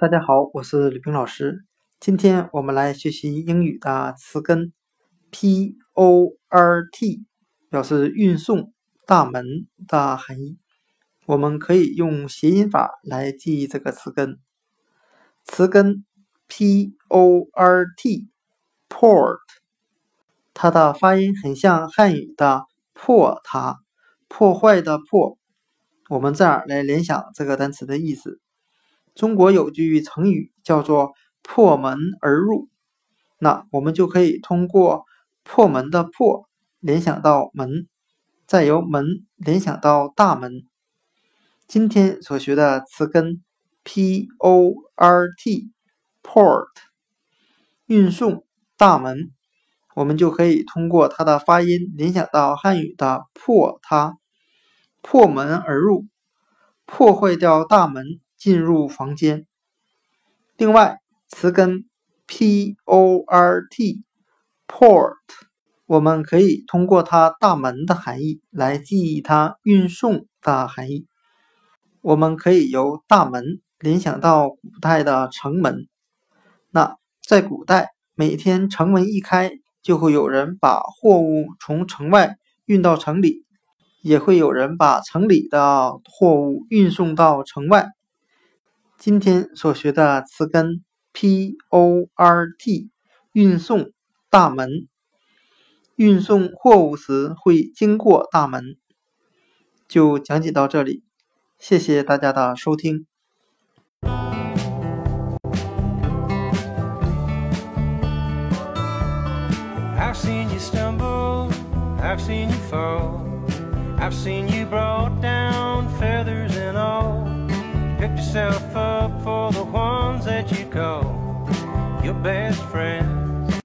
大家好，我是吕冰老师。今天我们来学习英语的词根 port，表示运送、大门的含义。我们可以用谐音法来记忆这个词根。词根 port，port，它的发音很像汉语的破它，破坏的破。我们这样来联想这个单词的意思。中国有句成语叫做“破门而入”，那我们就可以通过“破门”的“破”联想到门，再由门联想到大门。今天所学的词根 “port”（port） 运送大门，我们就可以通过它的发音联想到汉语的“破它”，破门而入，破坏掉大门。进入房间。另外，词根 port（port） 我们可以通过它大门的含义来记忆它运送的含义。我们可以由大门联想到古代的城门。那在古代，每天城门一开，就会有人把货物从城外运到城里，也会有人把城里的货物运送到城外。今天所学的词根 port 运送大门，运送货物时会经过大门。就讲解到这里，谢谢大家的收听。Yourself up for the ones that you call